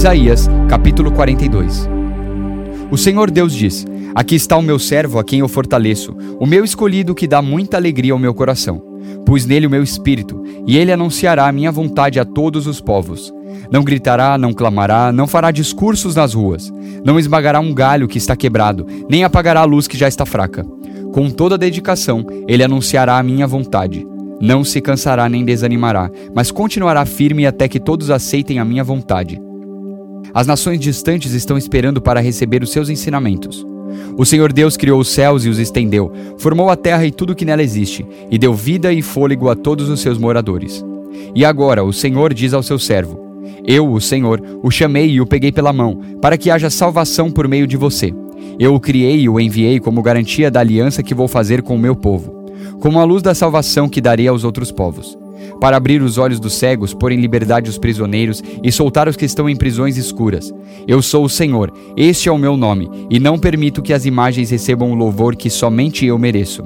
Isaías, capítulo 42 O Senhor Deus diz: Aqui está o meu servo a quem eu fortaleço, o meu escolhido que dá muita alegria ao meu coração. Pus nele o meu espírito, e ele anunciará a minha vontade a todos os povos. Não gritará, não clamará, não fará discursos nas ruas, não esmagará um galho que está quebrado, nem apagará a luz que já está fraca. Com toda dedicação, ele anunciará a minha vontade. Não se cansará nem desanimará, mas continuará firme até que todos aceitem a minha vontade. As nações distantes estão esperando para receber os seus ensinamentos. O Senhor Deus criou os céus e os estendeu, formou a terra e tudo que nela existe, e deu vida e fôlego a todos os seus moradores. E agora o Senhor diz ao seu servo: Eu, o Senhor, o chamei e o peguei pela mão, para que haja salvação por meio de você. Eu o criei e o enviei como garantia da aliança que vou fazer com o meu povo como a luz da salvação que darei aos outros povos, para abrir os olhos dos cegos, pôr em liberdade os prisioneiros e soltar os que estão em prisões escuras. Eu sou o Senhor, este é o meu nome, e não permito que as imagens recebam o louvor que somente eu mereço.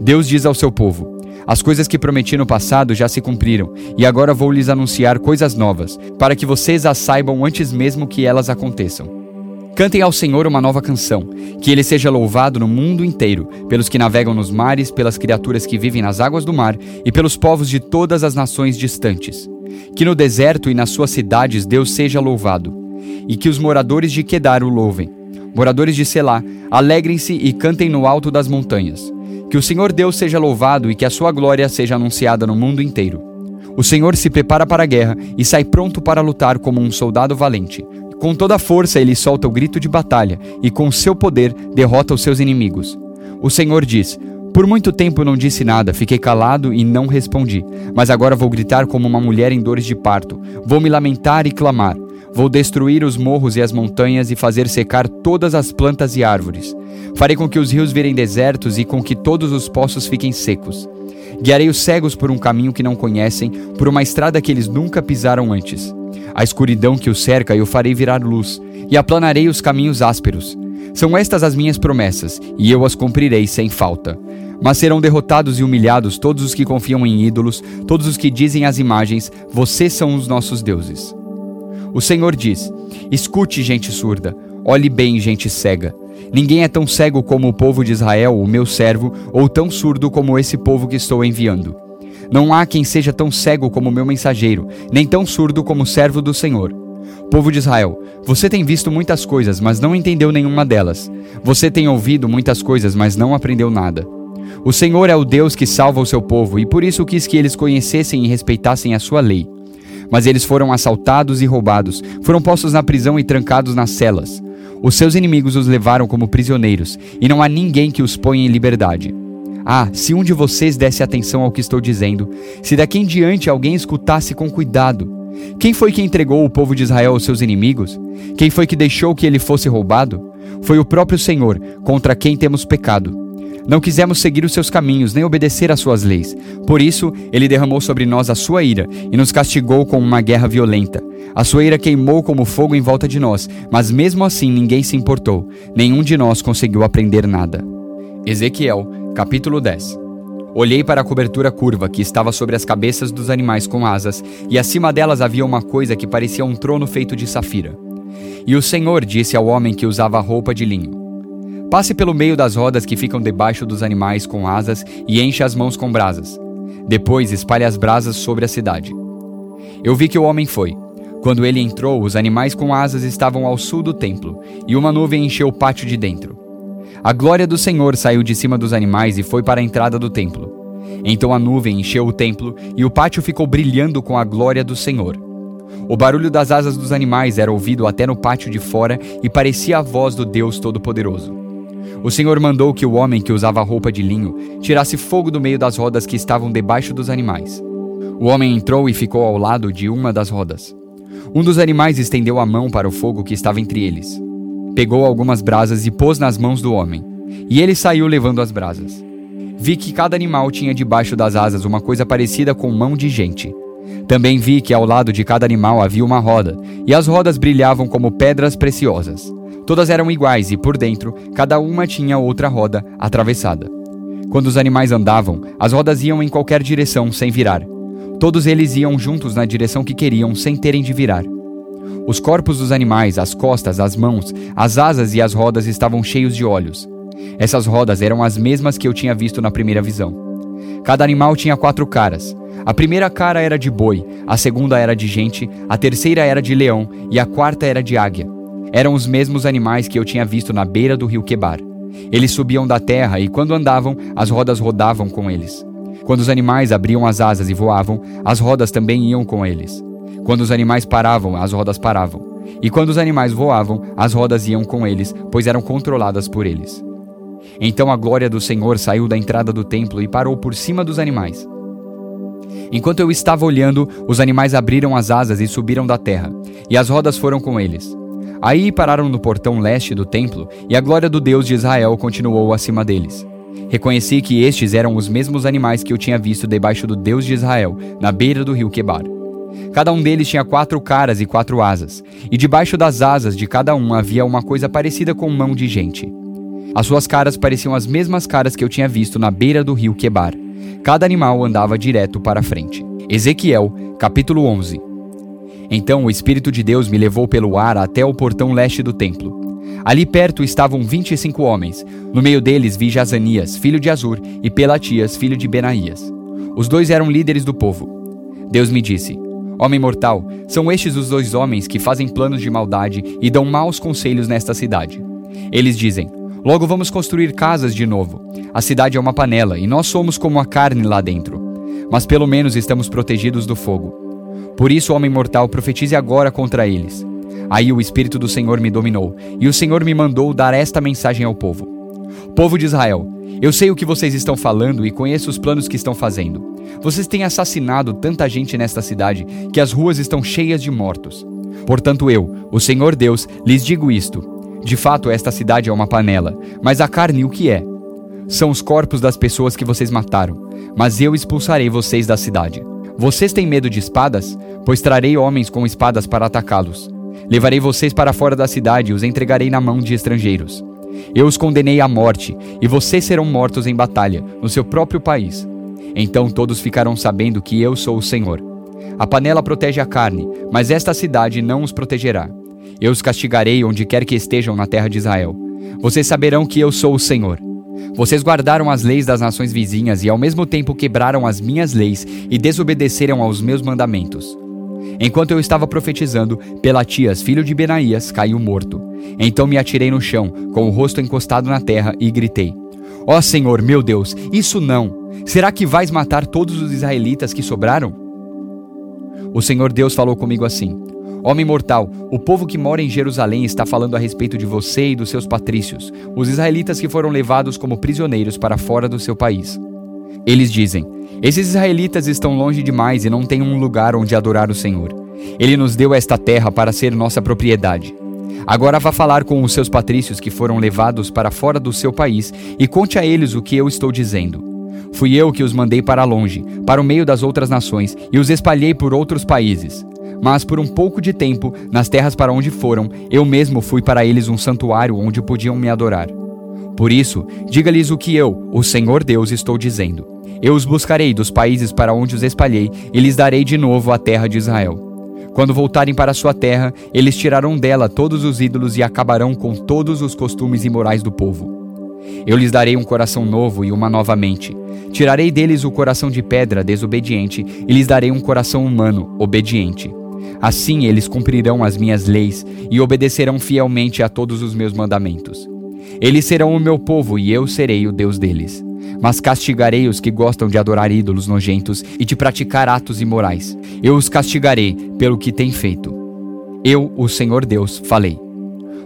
Deus diz ao seu povo: As coisas que prometi no passado já se cumpriram, e agora vou lhes anunciar coisas novas, para que vocês as saibam antes mesmo que elas aconteçam. Cantem ao Senhor uma nova canção, que ele seja louvado no mundo inteiro, pelos que navegam nos mares, pelas criaturas que vivem nas águas do mar e pelos povos de todas as nações distantes. Que no deserto e nas suas cidades Deus seja louvado, e que os moradores de Quedar o louvem. Moradores de Selá, alegrem-se e cantem no alto das montanhas. Que o Senhor Deus seja louvado e que a sua glória seja anunciada no mundo inteiro. O Senhor se prepara para a guerra e sai pronto para lutar como um soldado valente. Com toda a força ele solta o grito de batalha e com seu poder derrota os seus inimigos. O Senhor diz: Por muito tempo não disse nada, fiquei calado e não respondi. Mas agora vou gritar como uma mulher em dores de parto. Vou me lamentar e clamar. Vou destruir os morros e as montanhas e fazer secar todas as plantas e árvores. Farei com que os rios virem desertos e com que todos os poços fiquem secos. Guiarei os cegos por um caminho que não conhecem, por uma estrada que eles nunca pisaram antes. A escuridão que o cerca eu farei virar luz, e aplanarei os caminhos ásperos. São estas as minhas promessas, e eu as cumprirei sem falta. Mas serão derrotados e humilhados todos os que confiam em ídolos, todos os que dizem às imagens: Vocês são os nossos deuses. O Senhor diz: Escute, gente surda, olhe bem, gente cega. Ninguém é tão cego como o povo de Israel, o meu servo, ou tão surdo como esse povo que estou enviando. Não há quem seja tão cego como meu mensageiro, nem tão surdo como o servo do Senhor. Povo de Israel, você tem visto muitas coisas, mas não entendeu nenhuma delas. Você tem ouvido muitas coisas, mas não aprendeu nada. O Senhor é o Deus que salva o seu povo, e por isso quis que eles conhecessem e respeitassem a sua lei. Mas eles foram assaltados e roubados, foram postos na prisão e trancados nas celas. Os seus inimigos os levaram como prisioneiros, e não há ninguém que os ponha em liberdade. Ah, se um de vocês desse atenção ao que estou dizendo, se daqui em diante alguém escutasse com cuidado. Quem foi que entregou o povo de Israel aos seus inimigos? Quem foi que deixou que ele fosse roubado? Foi o próprio Senhor, contra quem temos pecado. Não quisemos seguir os seus caminhos, nem obedecer às suas leis. Por isso, ele derramou sobre nós a sua ira e nos castigou com uma guerra violenta. A sua ira queimou como fogo em volta de nós, mas mesmo assim ninguém se importou. Nenhum de nós conseguiu aprender nada. Ezequiel Capítulo 10 Olhei para a cobertura curva que estava sobre as cabeças dos animais com asas, e acima delas havia uma coisa que parecia um trono feito de safira. E o Senhor disse ao homem que usava roupa de linho: Passe pelo meio das rodas que ficam debaixo dos animais com asas e encha as mãos com brasas. Depois espalhe as brasas sobre a cidade. Eu vi que o homem foi. Quando ele entrou, os animais com asas estavam ao sul do templo, e uma nuvem encheu o pátio de dentro. A glória do Senhor saiu de cima dos animais e foi para a entrada do templo. Então a nuvem encheu o templo e o pátio ficou brilhando com a glória do Senhor. O barulho das asas dos animais era ouvido até no pátio de fora e parecia a voz do Deus Todo-Poderoso. O Senhor mandou que o homem que usava roupa de linho tirasse fogo do meio das rodas que estavam debaixo dos animais. O homem entrou e ficou ao lado de uma das rodas. Um dos animais estendeu a mão para o fogo que estava entre eles. Pegou algumas brasas e pôs nas mãos do homem. E ele saiu levando as brasas. Vi que cada animal tinha debaixo das asas uma coisa parecida com mão de gente. Também vi que ao lado de cada animal havia uma roda, e as rodas brilhavam como pedras preciosas. Todas eram iguais e por dentro, cada uma tinha outra roda atravessada. Quando os animais andavam, as rodas iam em qualquer direção sem virar. Todos eles iam juntos na direção que queriam sem terem de virar. Os corpos dos animais, as costas, as mãos, as asas e as rodas estavam cheios de olhos. Essas rodas eram as mesmas que eu tinha visto na primeira visão. Cada animal tinha quatro caras. A primeira cara era de boi, a segunda era de gente, a terceira era de leão e a quarta era de águia. Eram os mesmos animais que eu tinha visto na beira do rio Quebar. Eles subiam da terra e, quando andavam, as rodas rodavam com eles. Quando os animais abriam as asas e voavam, as rodas também iam com eles. Quando os animais paravam, as rodas paravam. E quando os animais voavam, as rodas iam com eles, pois eram controladas por eles. Então a glória do Senhor saiu da entrada do templo e parou por cima dos animais. Enquanto eu estava olhando, os animais abriram as asas e subiram da terra, e as rodas foram com eles. Aí pararam no portão leste do templo, e a glória do Deus de Israel continuou acima deles. Reconheci que estes eram os mesmos animais que eu tinha visto debaixo do Deus de Israel, na beira do rio Quebar. Cada um deles tinha quatro caras e quatro asas, e debaixo das asas de cada um havia uma coisa parecida com mão de gente. As suas caras pareciam as mesmas caras que eu tinha visto na beira do rio Quebar. Cada animal andava direto para frente. Ezequiel, capítulo 11. Então o Espírito de Deus me levou pelo ar até o portão leste do templo. Ali perto estavam vinte e cinco homens. No meio deles vi Jazanias, filho de Azur, e Pelatias, filho de Benaías. Os dois eram líderes do povo. Deus me disse: Homem mortal, são estes os dois homens que fazem planos de maldade e dão maus conselhos nesta cidade. Eles dizem: Logo vamos construir casas de novo. A cidade é uma panela e nós somos como a carne lá dentro. Mas pelo menos estamos protegidos do fogo. Por isso, homem mortal, profetize agora contra eles. Aí o Espírito do Senhor me dominou, e o Senhor me mandou dar esta mensagem ao povo: Povo de Israel, eu sei o que vocês estão falando e conheço os planos que estão fazendo. Vocês têm assassinado tanta gente nesta cidade que as ruas estão cheias de mortos. Portanto, eu, o Senhor Deus, lhes digo isto: de fato, esta cidade é uma panela, mas a carne o que é? São os corpos das pessoas que vocês mataram, mas eu expulsarei vocês da cidade. Vocês têm medo de espadas? Pois trarei homens com espadas para atacá-los. Levarei vocês para fora da cidade e os entregarei na mão de estrangeiros. Eu os condenei à morte, e vocês serão mortos em batalha, no seu próprio país. Então todos ficarão sabendo que eu sou o Senhor. A panela protege a carne, mas esta cidade não os protegerá. Eu os castigarei onde quer que estejam na terra de Israel. Vocês saberão que eu sou o Senhor. Vocês guardaram as leis das nações vizinhas e ao mesmo tempo quebraram as minhas leis e desobedeceram aos meus mandamentos. Enquanto eu estava profetizando, Pelatias, filho de Benaías, caiu morto. Então me atirei no chão, com o rosto encostado na terra, e gritei: Ó oh Senhor, meu Deus, isso não! Será que vais matar todos os israelitas que sobraram? O Senhor Deus falou comigo assim: Homem mortal, o povo que mora em Jerusalém está falando a respeito de você e dos seus patrícios, os israelitas que foram levados como prisioneiros para fora do seu país. Eles dizem: Esses israelitas estão longe demais e não têm um lugar onde adorar o Senhor. Ele nos deu esta terra para ser nossa propriedade. Agora vá falar com os seus patrícios que foram levados para fora do seu país e conte a eles o que eu estou dizendo. Fui eu que os mandei para longe, para o meio das outras nações, e os espalhei por outros países. Mas por um pouco de tempo, nas terras para onde foram, eu mesmo fui para eles um santuário onde podiam me adorar. Por isso, diga-lhes o que eu, o Senhor Deus, estou dizendo. Eu os buscarei dos países para onde os espalhei e lhes darei de novo a terra de Israel. Quando voltarem para sua terra, eles tirarão dela todos os ídolos e acabarão com todos os costumes imorais do povo. Eu lhes darei um coração novo e uma nova mente. Tirarei deles o coração de pedra desobediente e lhes darei um coração humano obediente. Assim eles cumprirão as minhas leis e obedecerão fielmente a todos os meus mandamentos. Eles serão o meu povo e eu serei o Deus deles. Mas castigarei os que gostam de adorar ídolos nojentos e de praticar atos imorais. Eu os castigarei pelo que têm feito. Eu, o Senhor Deus, falei.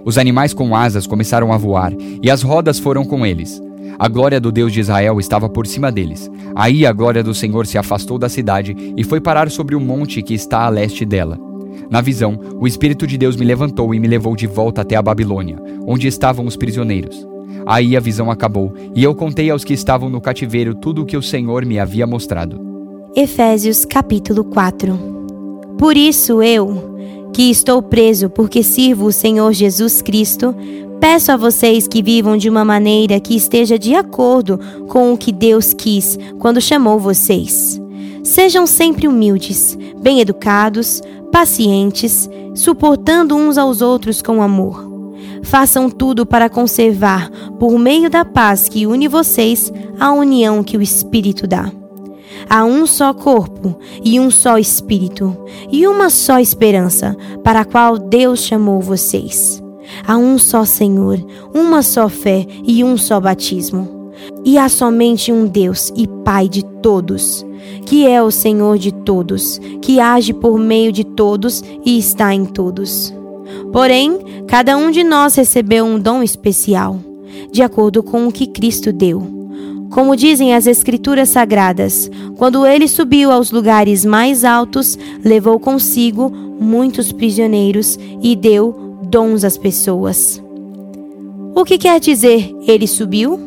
Os animais com asas começaram a voar, e as rodas foram com eles. A glória do Deus de Israel estava por cima deles. Aí a glória do Senhor se afastou da cidade e foi parar sobre o monte que está a leste dela. Na visão, o Espírito de Deus me levantou e me levou de volta até a Babilônia, onde estavam os prisioneiros. Aí a visão acabou, e eu contei aos que estavam no cativeiro tudo o que o Senhor me havia mostrado. Efésios capítulo 4 Por isso eu, que estou preso porque sirvo o Senhor Jesus Cristo, Peço a vocês que vivam de uma maneira que esteja de acordo com o que Deus quis quando chamou vocês. Sejam sempre humildes, bem educados, pacientes, suportando uns aos outros com amor. Façam tudo para conservar, por meio da paz que une vocês, a união que o Espírito dá. Há um só corpo e um só Espírito, e uma só esperança, para a qual Deus chamou vocês. Há um só Senhor, uma só fé e um só batismo. E há somente um Deus e Pai de todos, que é o Senhor de todos, que age por meio de todos e está em todos. Porém, cada um de nós recebeu um dom especial, de acordo com o que Cristo deu. Como dizem as Escrituras Sagradas, quando ele subiu aos lugares mais altos, levou consigo muitos prisioneiros e deu dons às pessoas. O que quer dizer ele subiu?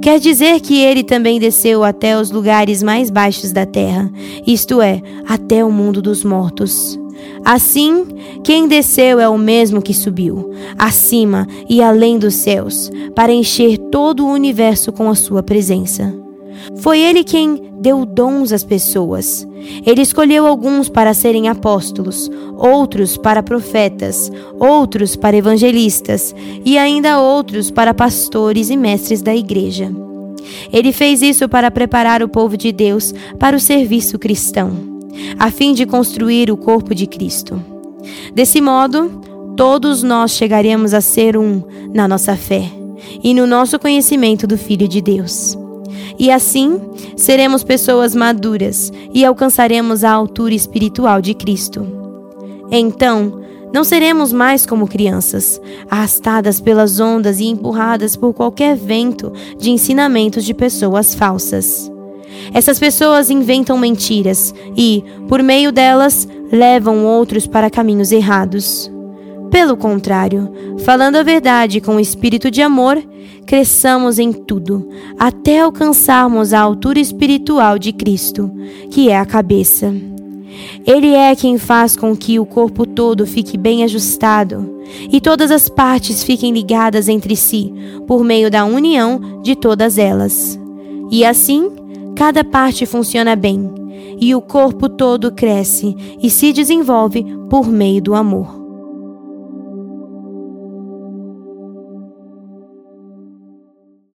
Quer dizer que ele também desceu até os lugares mais baixos da terra, isto é, até o mundo dos mortos. Assim, quem desceu é o mesmo que subiu, acima e além dos céus, para encher todo o universo com a sua presença. Foi ele quem deu dons às pessoas. Ele escolheu alguns para serem apóstolos, outros para profetas, outros para evangelistas e ainda outros para pastores e mestres da igreja. Ele fez isso para preparar o povo de Deus para o serviço cristão a fim de construir o corpo de Cristo. Desse modo, todos nós chegaremos a ser um na nossa fé e no nosso conhecimento do Filho de Deus. E assim, seremos pessoas maduras e alcançaremos a altura espiritual de Cristo. Então, não seremos mais como crianças, arrastadas pelas ondas e empurradas por qualquer vento de ensinamentos de pessoas falsas. Essas pessoas inventam mentiras e, por meio delas, levam outros para caminhos errados. Pelo contrário, falando a verdade com espírito de amor, cresçamos em tudo, até alcançarmos a altura espiritual de Cristo, que é a cabeça. Ele é quem faz com que o corpo todo fique bem ajustado e todas as partes fiquem ligadas entre si por meio da união de todas elas. E assim, Cada parte funciona bem e o corpo todo cresce e se desenvolve por meio do amor.